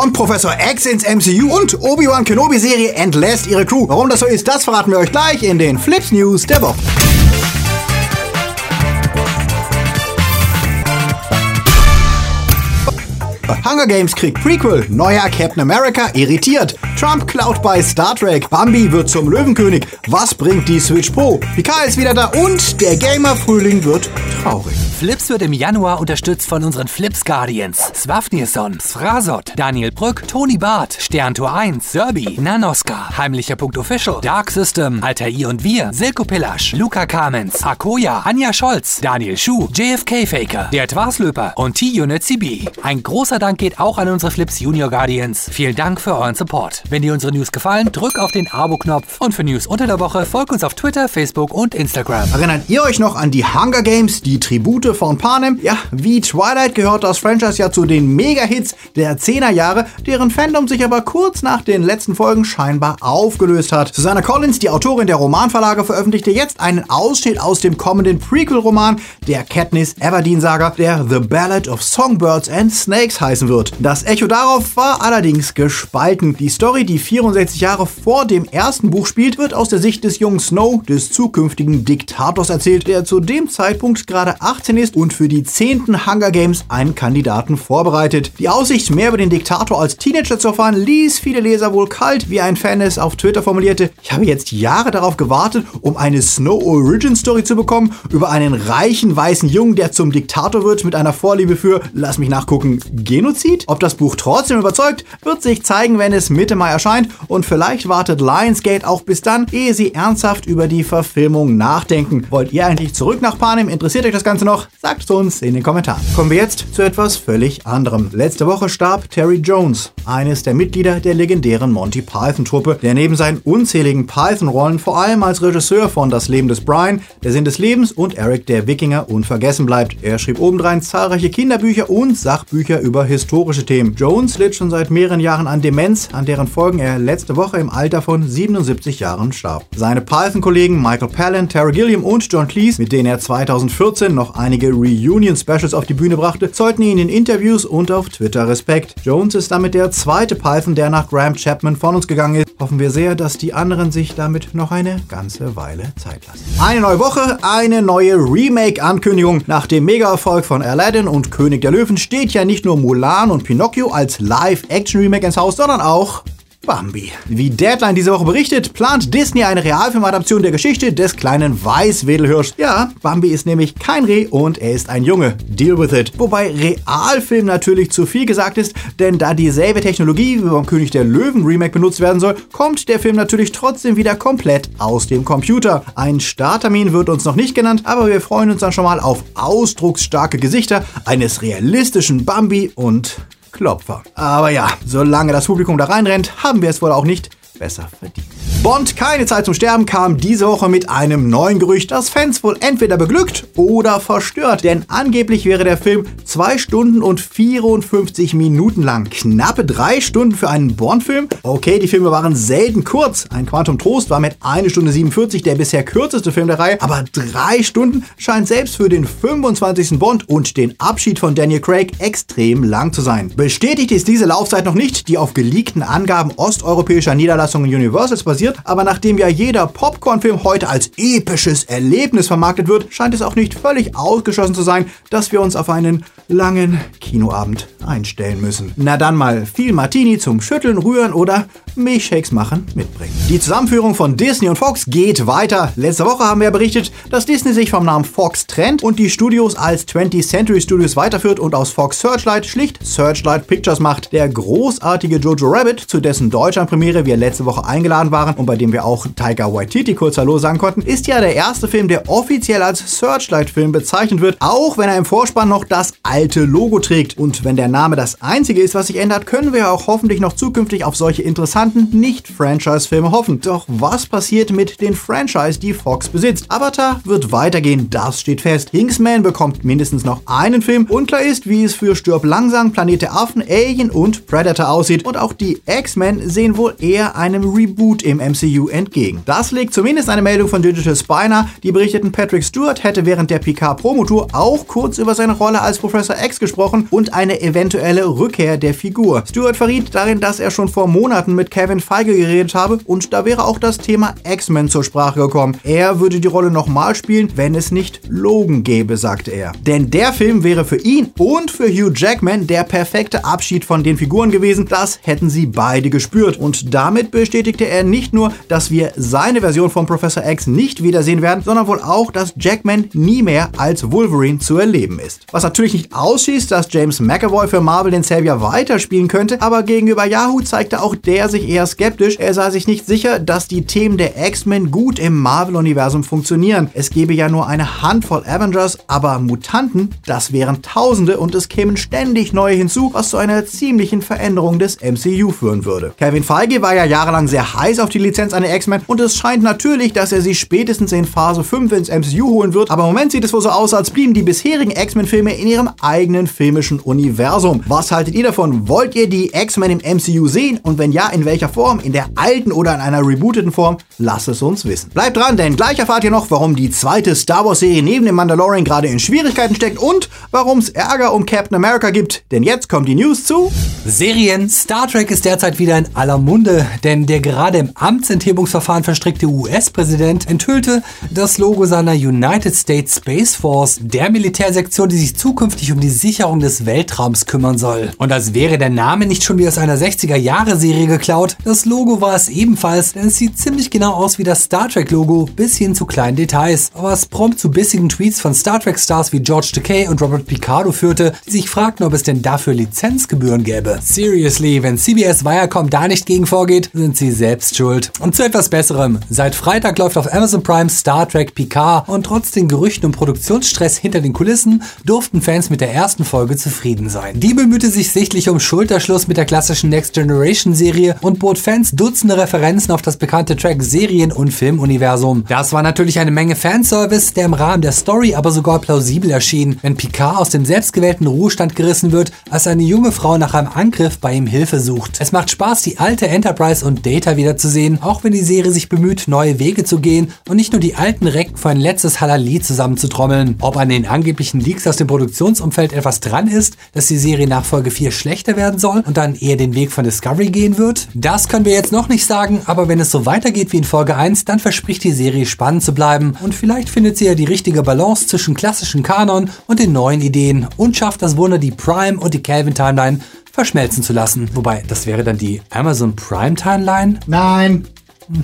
Kommt Professor X ins MCU und Obi-Wan Kenobi-Serie entlässt ihre Crew. Warum das so ist, das verraten wir euch gleich in den Flips News der Woche. Hunger Games kriegt Prequel, neuer Captain America irritiert, Trump klaut bei Star Trek, Bambi wird zum Löwenkönig, was bringt die Switch Pro, Picard ist wieder da und der Gamer-Frühling wird traurig. Flips wird im Januar unterstützt von unseren Flips Guardians. Swafnirson, Sfrasot, Daniel Brück, Toni Barth, Sterntor 1, Serbi, Nanoska, Heimlicher Punkt Official, Dark System, Alter I und Wir, Silko Pillasch, Luca Kamens, Akoya, Anja Scholz, Daniel Schuh, JFK Faker, der Twarslöper und T-Unit CB. Ein großer Dank geht auch an unsere Flips Junior Guardians. Vielen Dank für euren Support. Wenn dir unsere News gefallen, drück auf den Abo-Knopf und für News unter der Woche folgt uns auf Twitter, Facebook und Instagram. Erinnert ihr euch noch an die Hunger Games, die Tribute von Panem? Ja, wie Twilight gehört das Franchise ja zu den Mega-Hits der 10er Jahre, deren Fandom sich aber kurz nach den letzten Folgen scheinbar aufgelöst hat. Susanna Collins, die Autorin der Romanverlage, veröffentlichte jetzt einen Ausschnitt aus dem kommenden Prequel-Roman der Katniss Everdeen-Saga, der The Ballad of Songbirds and Snakes heißen wird. Das Echo darauf war allerdings gespalten. Die Story, die 64 Jahre vor dem ersten Buch spielt, wird aus der Sicht des jungen Snow, des zukünftigen Diktators erzählt, der zu dem Zeitpunkt gerade 18 ist und für die 10. Hunger Games einen Kandidaten vorbereitet. Die Aussicht, mehr über den Diktator als Teenager zu erfahren, ließ viele Leser wohl kalt, wie ein Fan es auf Twitter formulierte. Ich habe jetzt Jahre darauf gewartet, um eine Snow Origin Story zu bekommen, über einen reichen weißen Jungen, der zum Diktator wird mit einer Vorliebe für, lass mich nachgucken, Genozid? Ob das Buch trotzdem überzeugt, wird sich zeigen, wenn es Mitte Mai erscheint und vielleicht wartet Lionsgate auch bis dann, ehe sie ernsthaft über die Verfilmung nachdenken. Wollt ihr eigentlich zurück nach Panem? Interessiert euch das Ganze noch? Sagt es uns in den Kommentaren. Kommen wir jetzt zu etwas völlig anderem. Letzte Woche starb Terry Jones, eines der Mitglieder der legendären Monty Python Truppe, der neben seinen unzähligen Python-Rollen vor allem als Regisseur von Das Leben des Brian, Der Sinn des Lebens und Eric der Wikinger unvergessen bleibt. Er schrieb obendrein zahlreiche Kinderbücher und Sachbücher über historische Themen. Jones litt schon seit mehreren Jahren an Demenz, an deren Folgen er letzte Woche im Alter von 77 Jahren starb. Seine Python-Kollegen Michael Palin, Tara Gilliam und John Cleese, mit denen er 2014 noch einige Reunion-Specials auf die Bühne brachte, zollten ihn in Interviews und auf Twitter Respekt. Jones ist damit der zweite Python, der nach Graham Chapman von uns gegangen ist. Hoffen wir sehr, dass die anderen sich damit noch eine ganze Weile Zeit lassen. Eine neue Woche, eine neue Remake-Ankündigung. Nach dem Mega-Erfolg von Aladdin und König der Löwen steht ja nicht nur Mulan und Pinocchio als Live-Action-Remake ins Haus, sondern auch Bambi. Wie Deadline diese Woche berichtet, plant Disney eine Realfilmadaption der Geschichte des kleinen Weißwedelhirschs. Ja, Bambi ist nämlich kein Reh und er ist ein Junge. Deal with it. Wobei Realfilm natürlich zu viel gesagt ist, denn da dieselbe Technologie wie beim König der Löwen Remake benutzt werden soll, kommt der Film natürlich trotzdem wieder komplett aus dem Computer. Ein Starttermin wird uns noch nicht genannt, aber wir freuen uns dann schon mal auf ausdrucksstarke Gesichter eines realistischen Bambi und Klopfer. Aber ja, solange das Publikum da reinrennt, haben wir es wohl auch nicht besser verdient. Bond, keine Zeit zum Sterben, kam diese Woche mit einem neuen Gerücht, das Fans wohl entweder beglückt oder verstört. Denn angeblich wäre der Film 2 Stunden und 54 Minuten lang. Knappe 3 Stunden für einen Bond-Film? Okay, die Filme waren selten kurz. Ein Quantum Trost war mit 1 Stunde 47 der bisher kürzeste Film der Reihe. Aber 3 Stunden scheint selbst für den 25. Bond und den Abschied von Daniel Craig extrem lang zu sein. Bestätigt ist diese Laufzeit noch nicht, die auf geleakten Angaben osteuropäischer Niederlassungen Universals basiert aber nachdem ja jeder Popcorn-Film heute als episches Erlebnis vermarktet wird, scheint es auch nicht völlig ausgeschlossen zu sein, dass wir uns auf einen langen Kinoabend einstellen müssen. Na dann mal viel Martini zum Schütteln, Rühren oder Milchshakes machen mitbringen. Die Zusammenführung von Disney und Fox geht weiter. Letzte Woche haben wir berichtet, dass Disney sich vom Namen Fox trennt und die Studios als 20th Century Studios weiterführt und aus Fox Searchlight schlicht Searchlight Pictures macht. Der großartige Jojo Rabbit, zu dessen Deutschlandpremiere wir letzte Woche eingeladen waren und bei dem wir auch Tiger Waititi kurz Hallo sagen konnten, ist ja der erste Film, der offiziell als Searchlight-Film bezeichnet wird, auch wenn er im Vorspann noch das alte Logo trägt. Und wenn der Name das einzige ist, was sich ändert, können wir auch hoffentlich noch zukünftig auf solche interessanten Mutanten nicht Franchise-Filme hoffen. Doch was passiert mit den Franchise, die Fox besitzt? Avatar wird weitergehen, das steht fest. Kingsman bekommt mindestens noch einen Film. Unklar ist, wie es für Stirb langsam, Planet Affen, Alien und Predator aussieht. Und auch die X-Men sehen wohl eher einem Reboot im MCU entgegen. Das legt zumindest eine Meldung von Digital Spiner, die berichteten Patrick Stewart hätte während der Picard-Promotour auch kurz über seine Rolle als Professor X gesprochen und eine eventuelle Rückkehr der Figur. Stewart verriet darin, dass er schon vor Monaten mit Kevin Feige geredet habe und da wäre auch das Thema X-Men zur Sprache gekommen. Er würde die Rolle nochmal spielen, wenn es nicht Logan gäbe, sagte er. Denn der Film wäre für ihn und für Hugh Jackman der perfekte Abschied von den Figuren gewesen. Das hätten sie beide gespürt. Und damit bestätigte er nicht nur, dass wir seine Version von Professor X nicht wiedersehen werden, sondern wohl auch, dass Jackman nie mehr als Wolverine zu erleben ist. Was natürlich nicht ausschließt, dass James McAvoy für Marvel den Savior weiterspielen könnte, aber gegenüber Yahoo zeigte auch der sich eher skeptisch. Er sei sich nicht sicher, dass die Themen der X-Men gut im Marvel-Universum funktionieren. Es gäbe ja nur eine Handvoll Avengers, aber Mutanten, das wären Tausende und es kämen ständig neue hinzu, was zu einer ziemlichen Veränderung des MCU führen würde. Kevin Feige war ja jahrelang sehr heiß auf die Lizenz an X-Men und es scheint natürlich, dass er sie spätestens in Phase 5 ins MCU holen wird, aber im Moment sieht es wohl so aus, als blieben die bisherigen X-Men-Filme in ihrem eigenen filmischen Universum. Was haltet ihr davon? Wollt ihr die X-Men im MCU sehen? Und wenn ja, in welcher Form? In der alten oder in einer rebooteten Form? Lasst es uns wissen. Bleibt dran, denn gleich erfahrt ihr noch, warum die zweite Star Wars-Serie neben dem Mandalorian gerade in Schwierigkeiten steckt und warum es Ärger um Captain America gibt. Denn jetzt kommt die News zu Serien. Star Trek ist derzeit wieder in aller Munde, denn der gerade im Amtsenthebungsverfahren verstrickte US-Präsident enthüllte das Logo seiner United States Space Force, der Militärsektion, die sich zukünftig um die Sicherung des Weltraums kümmern soll. Und als wäre der Name nicht schon wie aus einer 60er-Jahre-Serie geklaut, das Logo war es ebenfalls, denn es sieht ziemlich genau aus wie das Star Trek-Logo, bis hin zu kleinen Details. Aber es prompt zu bissigen Tweets von Star Trek-Stars wie George Takei und Robert Picardo führte, die sich fragten, ob es denn dafür Lizenzgebühren gäbe. Seriously, wenn CBS Viacom da nicht gegen vorgeht, sind sie selbst schuld. Und zu etwas Besserem. Seit Freitag läuft auf Amazon Prime Star Trek Picard und trotz den Gerüchten um Produktionsstress hinter den Kulissen durften Fans mit der ersten Folge zufrieden sein. Die bemühte sich sichtlich um Schulterschluss mit der klassischen Next Generation Serie und bot Fans Dutzende Referenzen auf das bekannte Track Serien- und Filmuniversum. Das war natürlich eine Menge Fanservice, der im Rahmen der Story aber sogar plausibel erschien, wenn Picard aus dem selbstgewählten Ruhestand gerissen wird, als eine junge Frau nach einem Angriff bei ihm Hilfe sucht. Es macht Spaß, die alte Enterprise und Data wiederzusehen, auch wenn die Serie sich bemüht, neue Wege zu gehen und nicht nur die alten Recken für ein letztes Halali zusammenzutrommeln. Ob an den angeblichen Leaks aus dem Produktionsumfeld etwas dran ist, dass die Serie nach Folge 4 schlechter werden soll und dann eher den Weg von Discovery gehen wird, das können wir jetzt noch nicht sagen, aber wenn es so weitergeht wie in Folge 1, dann verspricht die Serie spannend zu bleiben und vielleicht findet sie ja die richtige Balance zwischen klassischen Kanon und den neuen Ideen und schafft das Wunder, die Prime und die Calvin Timeline verschmelzen zu lassen. Wobei, das wäre dann die Amazon Prime Timeline? Nein.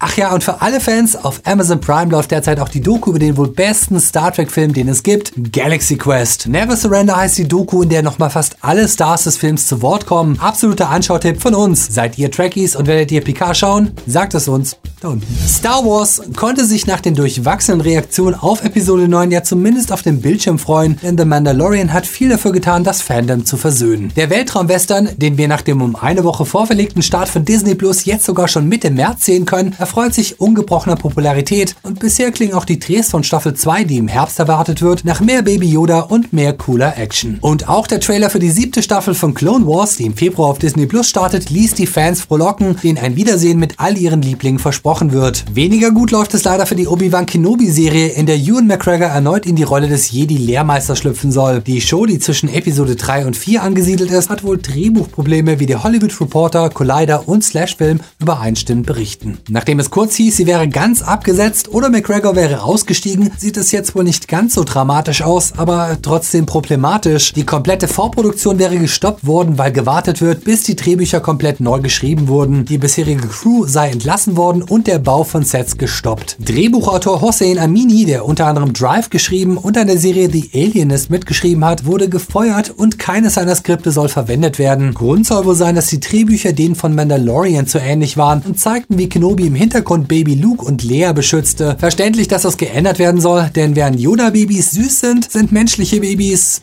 Ach ja, und für alle Fans, auf Amazon Prime läuft derzeit auch die Doku über den wohl besten Star Trek-Film, den es gibt, Galaxy Quest. Never Surrender heißt die Doku, in der nochmal fast alle Stars des Films zu Wort kommen. Absoluter Anschautipp von uns. Seid ihr Trekkies und werdet ihr Picard schauen? Sagt es uns da unten. Star Wars konnte sich nach den durchwachsenen Reaktionen auf Episode 9 ja zumindest auf dem Bildschirm freuen, denn The Mandalorian hat viel dafür getan, das Fandom zu versöhnen. Der Weltraumwestern, den wir nach dem um eine Woche vorverlegten Start von Disney Plus jetzt sogar schon Mitte März sehen können, erfreut sich ungebrochener Popularität und bisher klingen auch die Drehs von Staffel 2, die im Herbst erwartet wird, nach mehr Baby Yoda und mehr cooler Action. Und auch der Trailer für die siebte Staffel von Clone Wars, die im Februar auf Disney Plus startet, ließ die Fans frohlocken, denen ein Wiedersehen mit all ihren Lieblingen versprochen wird. Weniger gut läuft es leider für die Obi-Wan Kenobi-Serie, in der Ewan McGregor erneut in die Rolle des Jedi-Lehrmeisters schlüpfen soll. Die Show, die zwischen Episode 3 und 4 angesiedelt ist, hat wohl Drehbuchprobleme, wie der Hollywood Reporter, Collider und Slashfilm übereinstimmend berichten. Nachdem es kurz hieß, sie wäre ganz abgesetzt oder McGregor wäre ausgestiegen, sieht es jetzt wohl nicht ganz so dramatisch aus, aber trotzdem problematisch. Die komplette Vorproduktion wäre gestoppt worden, weil gewartet wird, bis die Drehbücher komplett neu geschrieben wurden. Die bisherige Crew sei entlassen worden und der Bau von Sets gestoppt. Drehbuchautor Hossein Amini, der unter anderem Drive geschrieben und an der Serie The Alienist mitgeschrieben hat, wurde gefeuert und keines seiner Skripte soll verwendet werden. Grund soll wohl sein, dass die Drehbücher denen von Mandalorian zu ähnlich waren und zeigten, wie Kenobi im Hintergrund Baby Luke und Leia beschützte. Verständlich, dass das geändert werden soll, denn während Yoda-Babys süß sind, sind menschliche Babys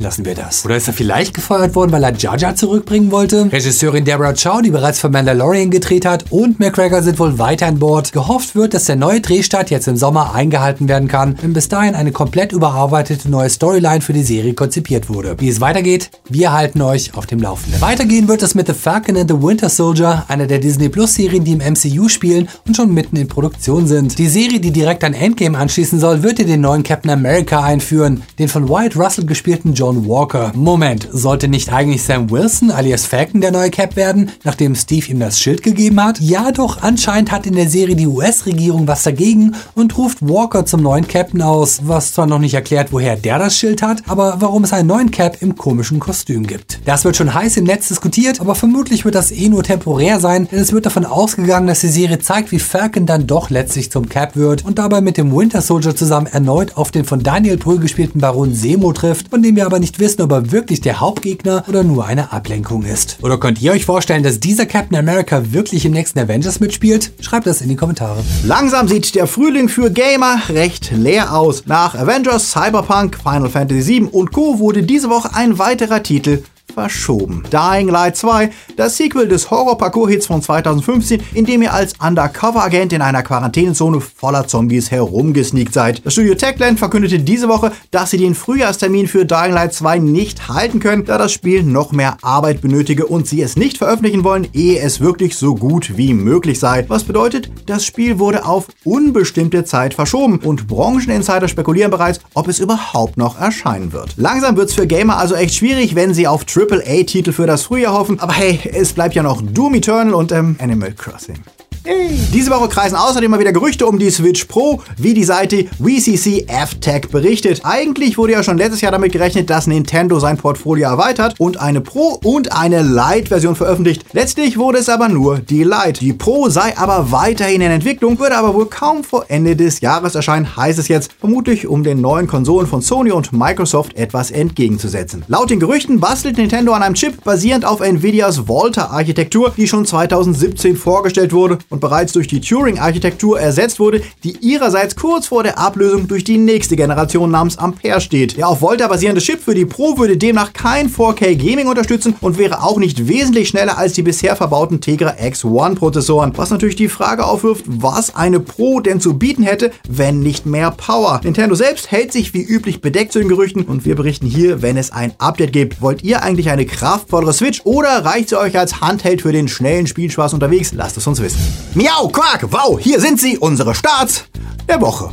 lassen wir das. Oder ist er vielleicht gefeuert worden, weil er Jaja zurückbringen wollte? Regisseurin Deborah Chow, die bereits für Mandalorian gedreht hat, und McGregor sind wohl weiter an Bord. Gehofft wird, dass der neue Drehstart jetzt im Sommer eingehalten werden kann, wenn bis dahin eine komplett überarbeitete neue Storyline für die Serie konzipiert wurde. Wie es weitergeht, wir halten euch auf dem Laufenden. Weitergehen wird es mit The Falcon and the Winter Soldier, einer der Disney Plus Serien, die im MCU spielen und schon mitten in Produktion sind. Die Serie, die direkt an Endgame anschließen soll, wird dir den neuen Captain America einführen, den von Wyatt Russell gespielten John Walker. Moment, sollte nicht eigentlich Sam Wilson alias Falcon der neue Cap werden, nachdem Steve ihm das Schild gegeben hat? Ja, doch anscheinend hat in der Serie die US-Regierung was dagegen und ruft Walker zum neuen Captain aus, was zwar noch nicht erklärt, woher der das Schild hat, aber warum es einen neuen Cap im komischen Kostüm gibt. Das wird schon heiß im Netz diskutiert, aber vermutlich wird das eh nur temporär sein, denn es wird davon ausgegangen, dass die Serie zeigt, wie Falcon dann doch letztlich zum Cap wird und dabei mit dem Winter Soldier zusammen erneut auf den von Daniel Brühl gespielten Baron Semo trifft, von dem wir aber nicht wissen, ob er wirklich der Hauptgegner oder nur eine Ablenkung ist. Oder könnt ihr euch vorstellen, dass dieser Captain America wirklich im nächsten Avengers mitspielt? Schreibt das in die Kommentare. Langsam sieht der Frühling für Gamer recht leer aus. Nach Avengers, Cyberpunk, Final Fantasy VII und Co. wurde diese Woche ein weiterer Titel verschoben. Dying Light 2, das Sequel des Horror-Parcours-Hits von 2015, in dem ihr als Undercover-Agent in einer Quarantänezone voller Zombies herumgesneakt seid. Das Studio Techland verkündete diese Woche, dass sie den Frühjahrstermin für Dying Light 2 nicht halten können, da das Spiel noch mehr Arbeit benötige und sie es nicht veröffentlichen wollen, ehe es wirklich so gut wie möglich sei. Was bedeutet, das Spiel wurde auf unbestimmte Zeit verschoben und Brancheninsider spekulieren bereits, ob es überhaupt noch erscheinen wird. Langsam wird es für Gamer also echt schwierig, wenn sie auf AAA-Titel für das Frühjahr hoffen. Aber hey, es bleibt ja noch Doom Eternal und ähm, Animal Crossing. Diese Woche kreisen außerdem mal wieder Gerüchte um die Switch Pro, wie die Seite WCC F-Tech berichtet. Eigentlich wurde ja schon letztes Jahr damit gerechnet, dass Nintendo sein Portfolio erweitert und eine Pro- und eine Lite-Version veröffentlicht. Letztlich wurde es aber nur die Lite. Die Pro sei aber weiterhin in Entwicklung, würde aber wohl kaum vor Ende des Jahres erscheinen, heißt es jetzt, vermutlich um den neuen Konsolen von Sony und Microsoft etwas entgegenzusetzen. Laut den Gerüchten bastelt Nintendo an einem Chip basierend auf Nvidias Volta-Architektur, die schon 2017 vorgestellt wurde und bereits durch die Turing-Architektur ersetzt wurde, die ihrerseits kurz vor der Ablösung durch die nächste Generation namens Ampere steht. Der auf Volta basierende Chip für die Pro würde demnach kein 4K Gaming unterstützen und wäre auch nicht wesentlich schneller als die bisher verbauten Tegra X1 Prozessoren, was natürlich die Frage aufwirft, was eine Pro denn zu bieten hätte, wenn nicht mehr Power. Nintendo selbst hält sich wie üblich bedeckt zu den Gerüchten und wir berichten hier, wenn es ein Update gibt. Wollt ihr eigentlich eine kraftvollere Switch oder reicht sie euch als Handheld für den schnellen Spielspaß unterwegs? Lasst es uns wissen. Miau, Quack, wow, hier sind sie, unsere Starts der Woche.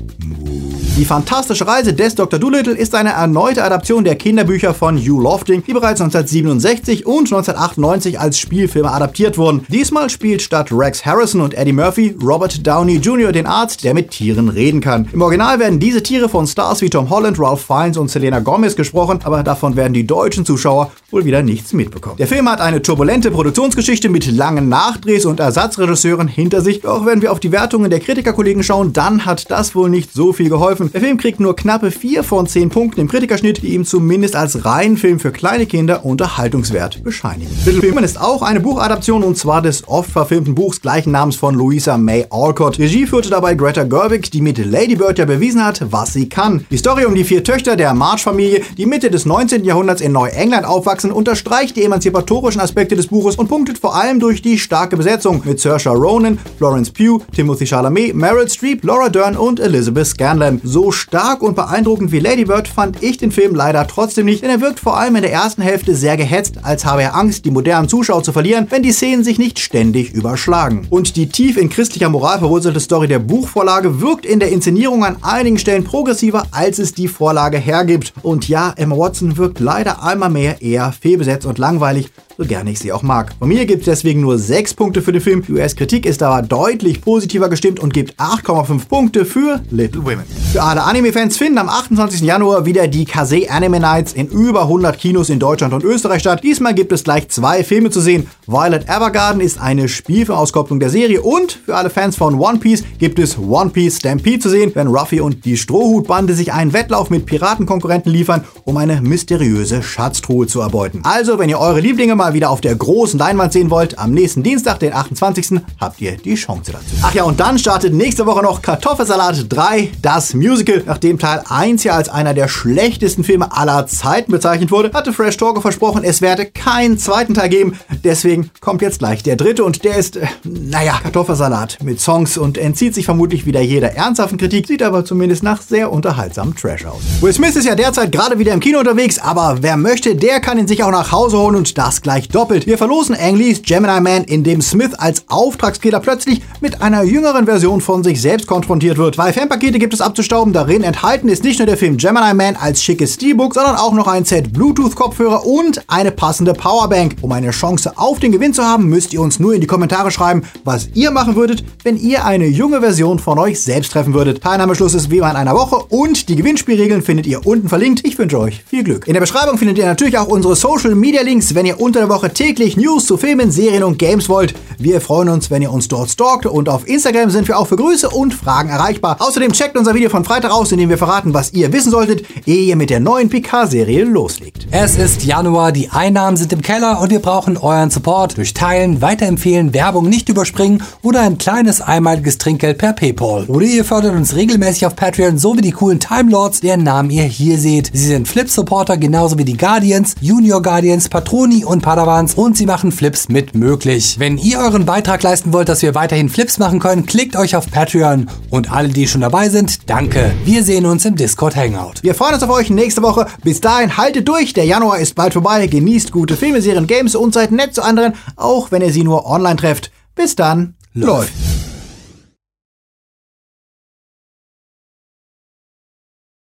Die fantastische Reise des Dr. Dolittle ist eine erneute Adaption der Kinderbücher von Hugh Lofting, die bereits 1967 und 1998 als Spielfilme adaptiert wurden. Diesmal spielt statt Rex Harrison und Eddie Murphy Robert Downey Jr. den Arzt, der mit Tieren reden kann. Im Original werden diese Tiere von Stars wie Tom Holland, Ralph Fiennes und Selena Gomez gesprochen, aber davon werden die deutschen Zuschauer wohl wieder nichts mitbekommen. Der Film hat eine turbulente Produktionsgeschichte mit langen Nachdrehs und Ersatzregisseuren hinter sich. Doch wenn wir auf die Wertungen der Kritikerkollegen schauen, dann hat das wohl nicht so viel geholfen. Der Film kriegt nur knappe 4 von 10 Punkten im Kritikerschnitt, die ihm zumindest als reinen Film für kleine Kinder Unterhaltungswert bescheinigen. Little Women ist auch eine Buchadaption und zwar des oft verfilmten Buchs gleichen Namens von Louisa May Alcott. Regie führte dabei Greta Gerwig, die mit Lady Bird ja bewiesen hat, was sie kann. Die Story um die vier Töchter der March-Familie, die Mitte des 19. Jahrhunderts in Neuengland aufwachsen, unterstreicht die emanzipatorischen Aspekte des Buches und punktet vor allem durch die starke Besetzung mit Saoirse Ronan, Florence Pugh, Timothy Chalamet, Meryl Streep, Laura Dern und Elizabeth Scanlon. So stark und beeindruckend wie Lady Bird fand ich den Film leider trotzdem nicht, denn er wirkt vor allem in der ersten Hälfte sehr gehetzt, als habe er Angst, die modernen Zuschauer zu verlieren, wenn die Szenen sich nicht ständig überschlagen. Und die tief in christlicher Moral verwurzelte Story der Buchvorlage wirkt in der Inszenierung an einigen Stellen progressiver, als es die Vorlage hergibt. Und ja, Emma Watson wirkt leider einmal mehr eher fehlbesetzt und langweilig, so gerne ich sie auch mag. Von mir gibt es deswegen nur 6 Punkte für den Film. Die US-Kritik ist aber deutlich positiver gestimmt und gibt 8,5 Punkte für Little Women. Für alle Anime-Fans finden am 28. Januar wieder die Kase Anime Nights in über 100 Kinos in Deutschland und Österreich statt. Diesmal gibt es gleich zwei Filme zu sehen. Violet Evergarden ist eine Spielfilmauskopplung der Serie und für alle Fans von One Piece gibt es One Piece Stampede zu sehen, wenn Ruffy und die Strohhutbande sich einen Wettlauf mit Piratenkonkurrenten liefern, um eine mysteriöse Schatztruhe zu erbeuten. Also, wenn ihr eure Lieblinge mal wieder auf der großen Leinwand sehen wollt, am nächsten Dienstag, den 28. habt ihr die Chance dazu. Ach ja, und dann startet nächste Woche noch Kartoffelsalat 3, das Musical. Nachdem Teil 1 ja als einer der schlechtesten Filme aller Zeiten bezeichnet wurde, hatte Fresh Talker versprochen, es werde keinen zweiten Teil geben. Deswegen kommt jetzt gleich der dritte und der ist, äh, naja, Kartoffelsalat mit Songs und entzieht sich vermutlich wieder jeder ernsthaften Kritik, sieht aber zumindest nach sehr unterhaltsamem Trash aus. Will Smith ist ja derzeit gerade wieder im Kino unterwegs, aber wer möchte, der kann ihn sich auch nach Hause holen und das gleich doppelt. Wir verlosen Ang Lees Gemini Man, in dem Smith als Auftragskiller plötzlich mit einer jüngeren Version von sich selbst konfrontiert wird. Zwei Fanpakete gibt es abzustauben. Darin enthalten ist nicht nur der Film Gemini Man als schickes Steelbook, sondern auch noch ein Set Bluetooth-Kopfhörer und eine passende Powerbank. Um eine Chance auf den Gewinn zu haben, müsst ihr uns nur in die Kommentare schreiben, was ihr machen würdet, wenn ihr eine junge Version von euch selbst treffen würdet. Teilnahmeschluss ist wie immer in einer Woche und die Gewinnspielregeln findet ihr unten verlinkt. Ich wünsche euch viel Glück. In der Beschreibung findet ihr natürlich auch unsere Social Media Links, wenn ihr unter der Woche täglich News zu Filmen, Serien und Games wollt. Wir freuen uns, wenn ihr uns dort stalkt und auf Instagram sind wir auch für Grüße und Fragen erreichbar. Außerdem checkt unser Video von Freitag aus, in dem wir verraten, was ihr wissen solltet, ehe ihr mit der neuen Picard-Serie loslegt. Es ist Januar, die Einnahmen sind im Keller und wir brauchen euren Support. Durch Teilen, Weiterempfehlen, Werbung nicht überspringen oder ein kleines einmaliges Trinkgeld per Paypal. Oder ihr fördert uns regelmäßig auf Patreon, so wie die coolen Time Lords, deren Namen ihr hier seht. Sie sind Flip-Supporter genauso wie die Guardians, Junior Guardians, Patroni und Padawans und sie machen Flips mit möglich. Wenn ihr euren Beitrag leisten wollt, dass wir weiterhin Flips machen können, klickt euch auf Patreon. Und alle, die schon dabei sind, danke. Wir sehen uns im Discord Hangout. Wir freuen uns auf euch nächste Woche. Bis dahin haltet durch, der Januar ist bald vorbei. Genießt gute Filme, Serien, Games und seid nett zu anderen, auch wenn ihr sie nur online trefft. Bis dann, läuft.